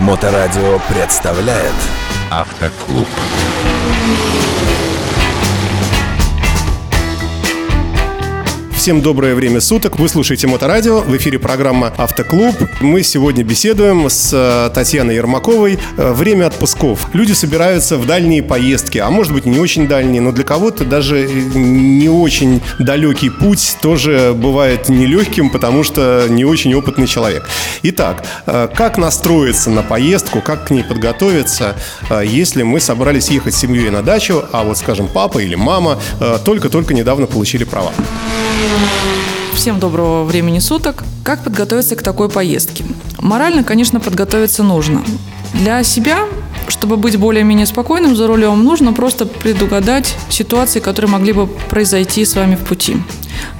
Моторадио представляет Автоклуб. Всем доброе время суток. Вы слушаете Моторадио. В эфире программа «Автоклуб». Мы сегодня беседуем с э, Татьяной Ермаковой. Э, Время отпусков. Люди собираются в дальние поездки, а может быть не очень дальние, но для кого-то даже не очень далекий путь тоже бывает нелегким, потому что не очень опытный человек. Итак, э, как настроиться на поездку, как к ней подготовиться, э, если мы собрались ехать с семьей на дачу, а вот, скажем, папа или мама э, только-только недавно получили права? Всем доброго времени суток. Как подготовиться к такой поездке? Морально, конечно, подготовиться нужно. Для себя, чтобы быть более-менее спокойным за рулем, нужно просто предугадать ситуации, которые могли бы произойти с вами в пути.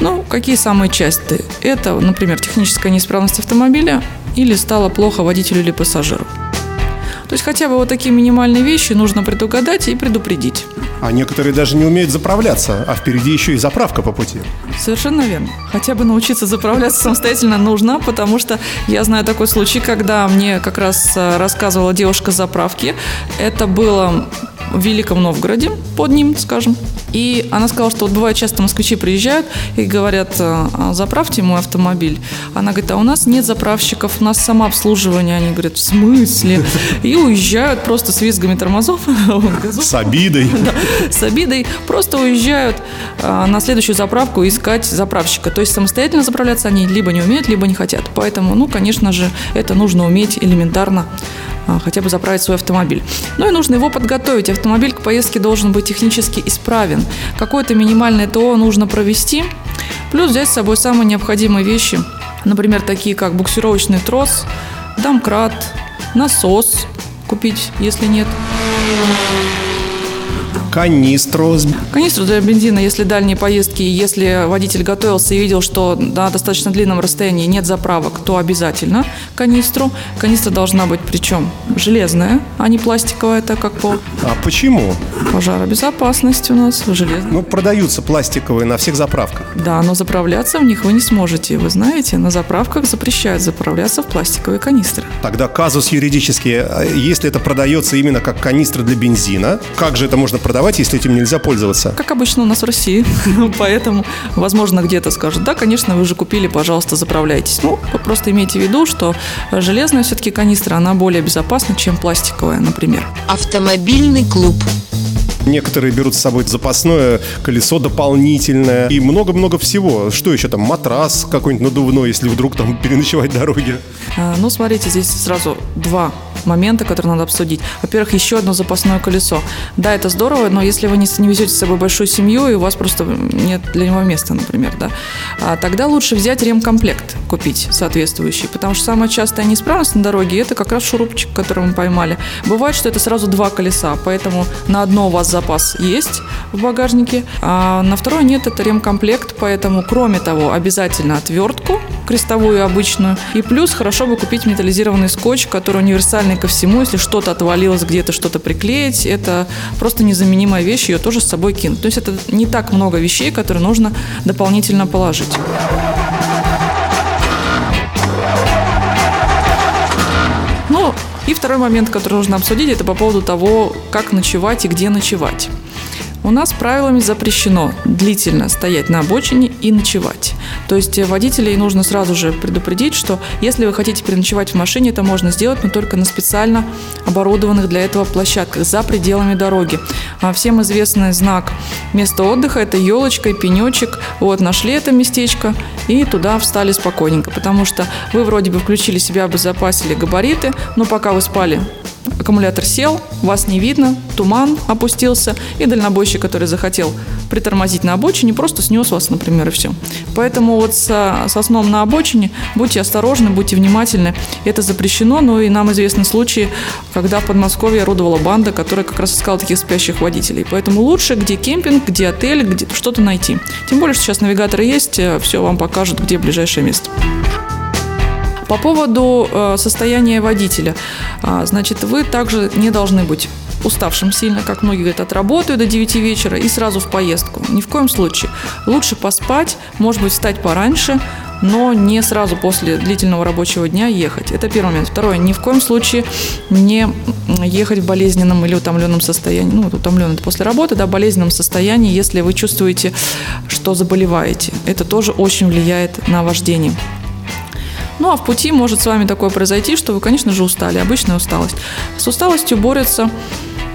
Ну, какие самые частые? Это, например, техническая неисправность автомобиля или стало плохо водителю или пассажиру. То есть хотя бы вот такие минимальные вещи нужно предугадать и предупредить. А некоторые даже не умеют заправляться, а впереди еще и заправка по пути. Совершенно верно. Хотя бы научиться заправляться самостоятельно нужно, потому что я знаю такой случай, когда мне как раз э, рассказывала девушка заправки. Это было в Великом Новгороде, под ним, скажем. И она сказала, что вот бывает часто москвичи приезжают и говорят, э, «А, заправьте мой автомобиль. Она говорит, а у нас нет заправщиков, у нас самообслуживание. Они говорят, в смысле? И уезжают просто с визгами тормозов, С обидой. с обидой просто уезжают а, на следующую заправку искать заправщика. То есть самостоятельно заправляться они либо не умеют, либо не хотят. Поэтому, ну, конечно же, это нужно уметь элементарно а, хотя бы заправить свой автомобиль. Ну и нужно его подготовить. Автомобиль к поездке должен быть технически исправен. Какое-то минимальное ТО нужно провести. Плюс взять с собой самые необходимые вещи. Например, такие как буксировочный трос, домкрат, насос купить, если нет. Канистру Канистру для бензина, если дальние поездки, если водитель готовился и видел, что на достаточно длинном расстоянии нет заправок, то обязательно канистру. Канистра должна быть причем железная, а не пластиковая, так как по А почему? пожаробезопасности у нас железная. Ну, продаются пластиковые на всех заправках. Да, но заправляться в них вы не сможете. Вы знаете, на заправках запрещают заправляться в пластиковые канистры. Тогда казус юридически, а если это продается именно как канистра для бензина, как же это можно продавать, если этим нельзя пользоваться? Как обычно у нас в России. Поэтому, возможно, где-то скажут, да, конечно, вы же купили, пожалуйста, заправляйтесь. Ну, просто имейте в виду, что железная все-таки канистра, она более безопасна, чем пластиковая, например. Автомобильный клуб. Некоторые берут с собой запасное колесо дополнительное и много-много всего. Что еще там? Матрас какой-нибудь надувной, если вдруг там переночевать в дороге. А, Ну, смотрите, здесь сразу два момента, которые надо обсудить. Во-первых, еще одно запасное колесо. Да, это здорово, но если вы не, не везете с собой большую семью, и у вас просто нет для него места, например, да, а, тогда лучше взять ремкомплект, купить соответствующий, потому что самая частая неисправность на дороге – это как раз шурупчик, который мы поймали. Бывает, что это сразу два колеса, поэтому на одно у вас запас есть в багажнике, а на второе нет, это ремкомплект, поэтому, кроме того, обязательно отвертку, крестовую обычную, и плюс хорошо бы купить металлизированный скотч, который универсальный ко всему, если что-то отвалилось, где-то что-то приклеить, это просто незаменимая вещь, ее тоже с собой кинуть. То есть это не так много вещей, которые нужно дополнительно положить. Ну, и второй момент, который нужно обсудить, это по поводу того, как ночевать и где ночевать. У нас правилами запрещено длительно стоять на обочине и ночевать. То есть э, водителей нужно сразу же предупредить, что если вы хотите переночевать в машине, это можно сделать, но только на специально оборудованных для этого площадках за пределами дороги. А Всем известный знак места отдыха – это елочка и пенечек. Вот, нашли это местечко и туда встали спокойненько, потому что вы вроде бы включили себя, обезопасили габариты, но пока вы спали, аккумулятор сел, вас не видно, туман опустился, и дальнобойщик, который захотел притормозить на обочине, просто снес вас, например, и все. Поэтому вот со, со сном на обочине будьте осторожны, будьте внимательны. Это запрещено, но и нам известны случаи, когда в Подмосковье орудовала банда, которая как раз искала таких спящих водителей. Поэтому лучше, где кемпинг, где отель, где что-то найти. Тем более, что сейчас навигаторы есть, все вам покажут, где ближайшее место. По поводу э, состояния водителя, А, значит, вы также не должны быть уставшим сильно, как многие говорят, отработаю до 9 вечера и сразу в поездку. Ни в коем случае. Лучше поспать, может быть, встать пораньше, но не сразу после длительного рабочего дня ехать. Это первый момент. Второе, ни в коем случае не ехать в болезненном или утомленном состоянии, ну, утомленном это после работы, да, болезненном состоянии, если вы чувствуете, что заболеваете. Это тоже очень влияет на вождение. Ну а в пути может с вами такое произойти, что вы, конечно же, устали. Обычная усталость. С усталостью борется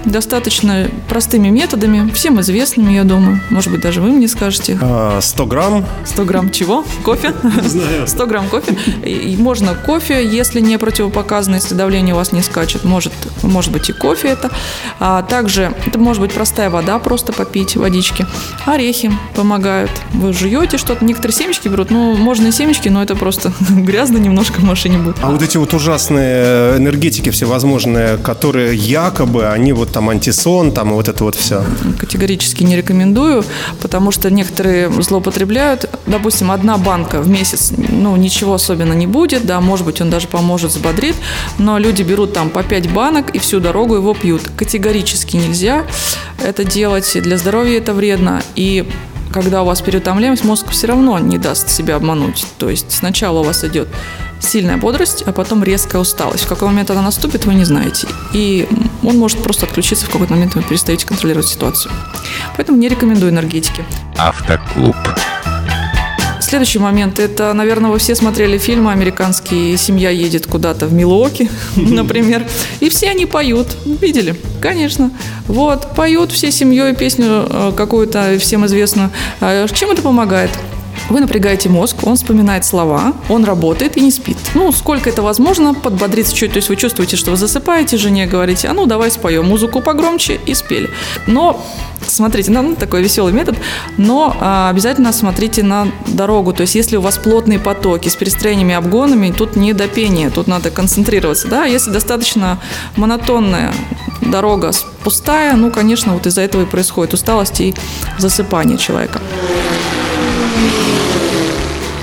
достаточно простыми методами, всем известными, я думаю. Может быть, даже вы мне скажете. 100 а, грамм. 100 грамм чего? Кофе? Не знаю. 100 грамм кофе. И можно кофе, если не противопоказано, если давление у вас не скачет. Может, может быть и кофе это. А также это может быть простая вода, просто попить водички. Орехи помогают. Вы жуете что-то. Некоторые семечки берут. Ну, можно и семечки, но это просто грязно немножко в машине будет. А вот эти вот ужасные энергетики всевозможные, которые якобы, они вот там антисон, там вот это вот все. Категорически не рекомендую, потому что некоторые злоупотребляют. Допустим, одна банка в месяц, ну, ничего особенно не будет, да, может быть, он даже поможет, взбодрит, но люди берут там по 5 банок и всю дорогу его пьют. Категорически нельзя это делать, для здоровья это вредно, и когда у вас переутомляемость, мозг все равно не даст себя обмануть. То есть сначала у вас идет сильная бодрость, а потом резкая усталость. В какой момент она наступит, вы не знаете. И он может просто отключиться в какой-то момент, вы перестаете контролировать ситуацию. Поэтому не рекомендую энергетики. Автоклуб. Следующий момент. Это, наверное, вы все смотрели фильмы американские «Семья едет куда-то в Милуоки», например. И все они поют. Видели? Конечно. Вот, поют всей семьей песню э, какую-то всем известную. А чем это помогает? Вы напрягаете мозг, он вспоминает слова, он работает и не спит. Ну, сколько это возможно, подбодриться чуть. То есть вы чувствуете, что вы засыпаете, жене говорите, а ну давай споем музыку погромче и спели. Но смотрите, ну, такой веселый метод, но а, обязательно смотрите на дорогу. То есть если у вас плотные потоки с перестроениями, обгонами, тут не до пения, тут надо концентрироваться. Да? Если достаточно монотонная дорога пустая, ну, конечно, вот из-за этого и происходит усталость и засыпание человека.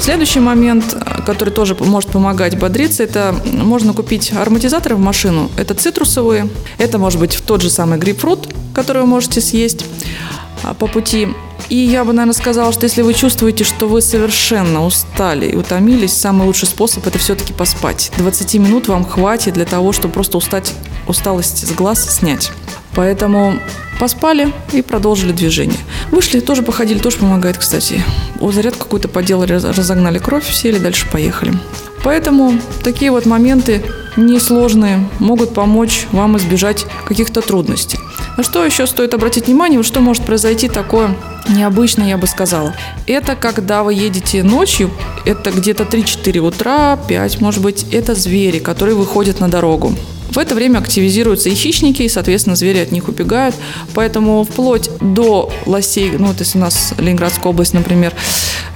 Следующий момент, который тоже может помогать бодриться, это можно купить ароматизаторы в машину. Это цитрусовые, это может быть тот же самый грейпфрут, который вы можете съесть а, по пути. И я бы, наверное, сказала, что если вы чувствуете, что вы совершенно устали и утомились, самый лучший способ – это все-таки поспать. 20 минут вам хватит для того, чтобы просто устать, усталость с глаз снять. Поэтому поспали и продолжили движение. Вышли, тоже походили, тоже помогает, кстати. О, заряд какой-то поделали, разогнали кровь, сели, дальше поехали. Поэтому такие вот моменты несложные могут помочь вам избежать каких-то трудностей. На что еще стоит обратить внимание, что может произойти такое необычное, я бы сказала. Это когда вы едете ночью, это где-то 3-4 утра, 5, может быть, это звери, которые выходят на дорогу. В это время активизируются и хищники, и, соответственно, звери от них убегают. Поэтому вплоть до лосей, ну вот если у нас Ленинградская область, например,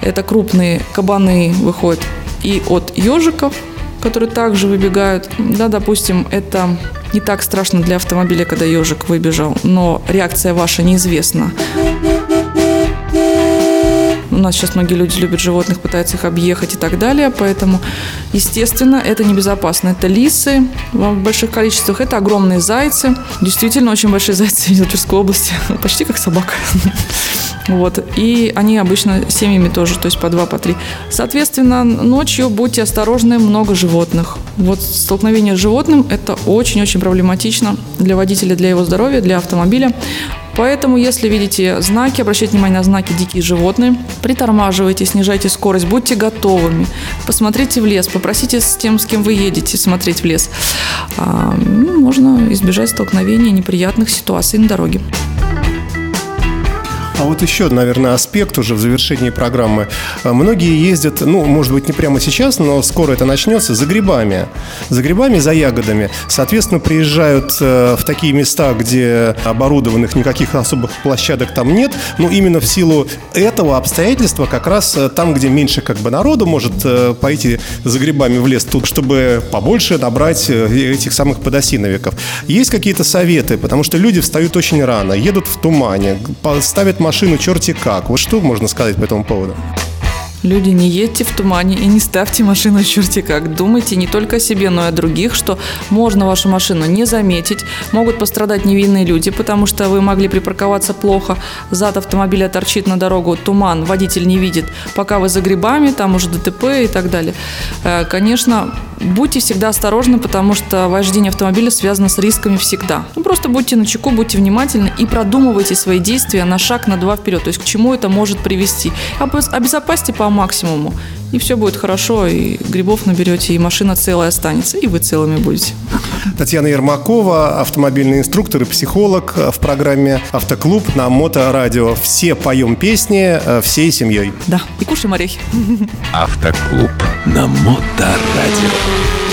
это крупные кабаны выходят и от ежиков, которые также выбегают. Да, допустим, это не так страшно для автомобиля, когда ежик выбежал, но реакция ваша неизвестна. У нас сейчас многие люди любят животных, пытаются их объехать и так далее, поэтому, естественно, это небезопасно. Это лисы в больших количествах, это огромные зайцы. Действительно, очень большие зайцы в Тверской области, почти как собака. Вот. И они обычно семьями тоже, то есть по два, по три. Соответственно, ночью будьте осторожны, много животных. Вот столкновение с животным – это очень-очень проблематично для водителя, для его здоровья, для автомобиля. Поэтому, если видите знаки, обращайте внимание на знаки «дикие животные», притормаживайте, снижайте скорость, будьте готовыми. Посмотрите в лес, попросите с тем, с кем вы едете, смотреть в лес. А, ну, можно избежать столкновения неприятных ситуаций на дороге. А вот еще, наверное, аспект уже в завершении программы. А, многие ездят, ну, может быть, не прямо сейчас, но скоро это начнется, за грибами. За грибами, за ягодами. Соответственно, приезжают э, в такие места, где оборудованных никаких особых площадок там нет. Но именно в силу этого обстоятельства как раз э, там, где меньше как бы народу может э, пойти за грибами в лес, тут, чтобы побольше набрать этих самых подосиновиков. Есть какие-то советы, потому что люди встают очень рано, едут в тумане, ставят машину черти как. Вот что можно сказать по этому поводу? Люди, не едьте в тумане и не ставьте машину черти как. Думайте не только о себе, но и о других, что можно вашу машину не заметить. Могут пострадать невинные люди, потому что вы могли припарковаться плохо. Зад автомобиля торчит на дорогу, туман, водитель не видит. Пока вы за грибами, там уже ДТП и так далее. Э, Конечно, будьте всегда осторожны, потому что вождение автомобиля связано с рисками всегда. Ну, просто будьте начеку, будьте внимательны и продумывайте свои действия на шаг, на два вперед. То есть к чему это может привести. Обез- Обезопасьте по максимуму. И все будет хорошо, и грибов наберете, и машина целая останется, и вы целыми будете. Татьяна Ермакова, автомобильный инструктор и психолог э, в программе «Автоклуб» на Моторадио. Все поем песни э, всей семьей. Да, и кушаем орехи. Автоклуб на Моторадио.